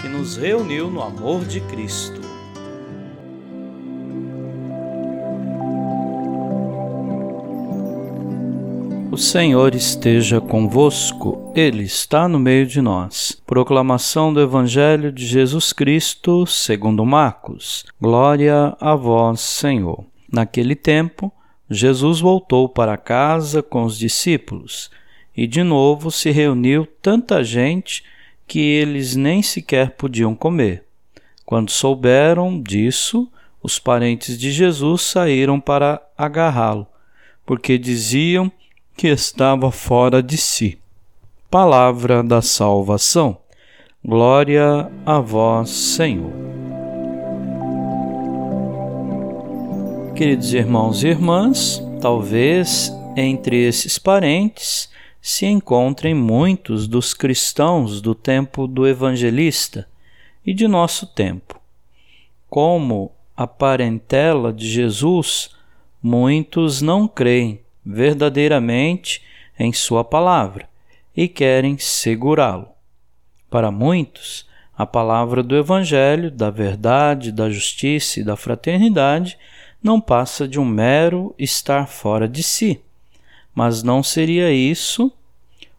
que nos reuniu no amor de Cristo. O Senhor esteja convosco, Ele está no meio de nós. Proclamação do Evangelho de Jesus Cristo, segundo Marcos. Glória a vós, Senhor. Naquele tempo, Jesus voltou para casa com os discípulos e de novo se reuniu tanta gente que eles nem sequer podiam comer. Quando souberam disso, os parentes de Jesus saíram para agarrá-lo, porque diziam que estava fora de si. Palavra da salvação. Glória a vós, Senhor. Queridos irmãos e irmãs, talvez entre esses parentes se encontrem muitos dos cristãos do tempo do evangelista e de nosso tempo. Como a parentela de Jesus, muitos não creem verdadeiramente em Sua palavra e querem segurá-lo. Para muitos, a palavra do Evangelho, da verdade, da justiça e da fraternidade não passa de um mero estar fora de si mas não seria isso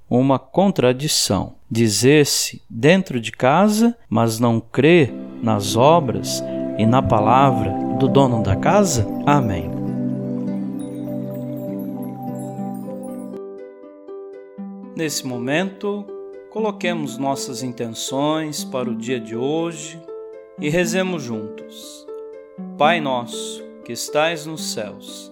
uma contradição? Dizer-se dentro de casa, mas não crer nas obras e na palavra do dono da casa? Amém. Nesse momento, coloquemos nossas intenções para o dia de hoje e rezemos juntos. Pai nosso, que estais nos céus,